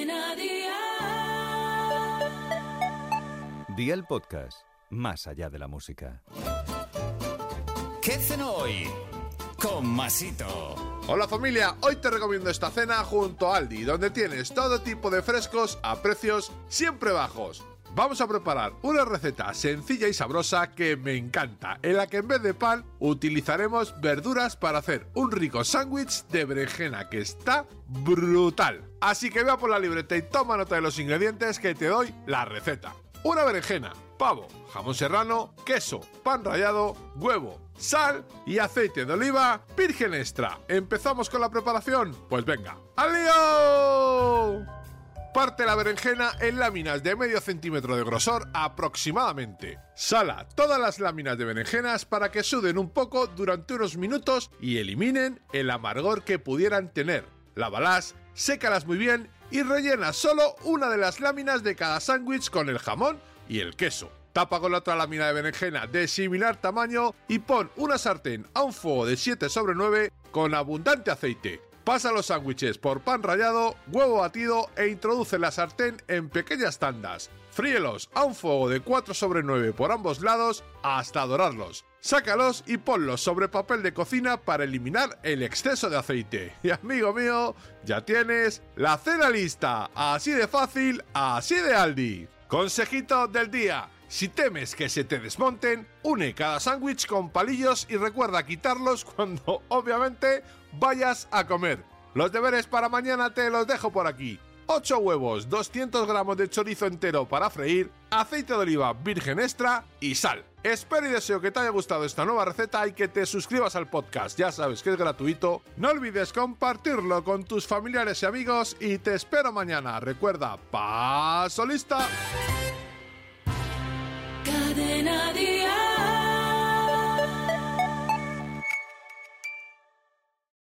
Cadena Dial. Día el podcast, más allá de la música. ¿Qué cenó hoy? Con Masito. Hola familia, hoy te recomiendo esta cena junto a Aldi, donde tienes todo tipo de frescos a precios siempre bajos. Vamos a preparar una receta sencilla y sabrosa que me encanta, en la que en vez de pan utilizaremos verduras para hacer un rico sándwich de berenjena que está brutal. Así que vea por la libreta y toma nota de los ingredientes que te doy la receta. Una berenjena, pavo, jamón serrano, queso, pan rallado, huevo, sal y aceite de oliva virgen extra. ¿Empezamos con la preparación? Pues venga, ¡al lío! Parte la berenjena en láminas de medio centímetro de grosor aproximadamente. Sala todas las láminas de berenjenas para que suden un poco durante unos minutos y eliminen el amargor que pudieran tener. Lávalas, sécalas muy bien y rellena solo una de las láminas de cada sándwich con el jamón y el queso. Tapa con la otra lámina de berenjena de similar tamaño y pon una sartén a un fuego de 7 sobre 9 con abundante aceite. Pasa los sándwiches por pan rallado, huevo batido e introduce la sartén en pequeñas tandas. Fríelos a un fuego de 4 sobre 9 por ambos lados hasta dorarlos. Sácalos y ponlos sobre papel de cocina para eliminar el exceso de aceite. Y amigo mío, ya tienes la cena lista. Así de fácil, así de Aldi. Consejito del día. Si temes que se te desmonten, une cada sándwich con palillos y recuerda quitarlos cuando obviamente vayas a comer. Los deberes para mañana te los dejo por aquí. 8 huevos, 200 gramos de chorizo entero para freír, aceite de oliva virgen extra y sal. Espero y deseo que te haya gustado esta nueva receta y que te suscribas al podcast. Ya sabes que es gratuito. No olvides compartirlo con tus familiares y amigos y te espero mañana. Recuerda, paso lista. Cadena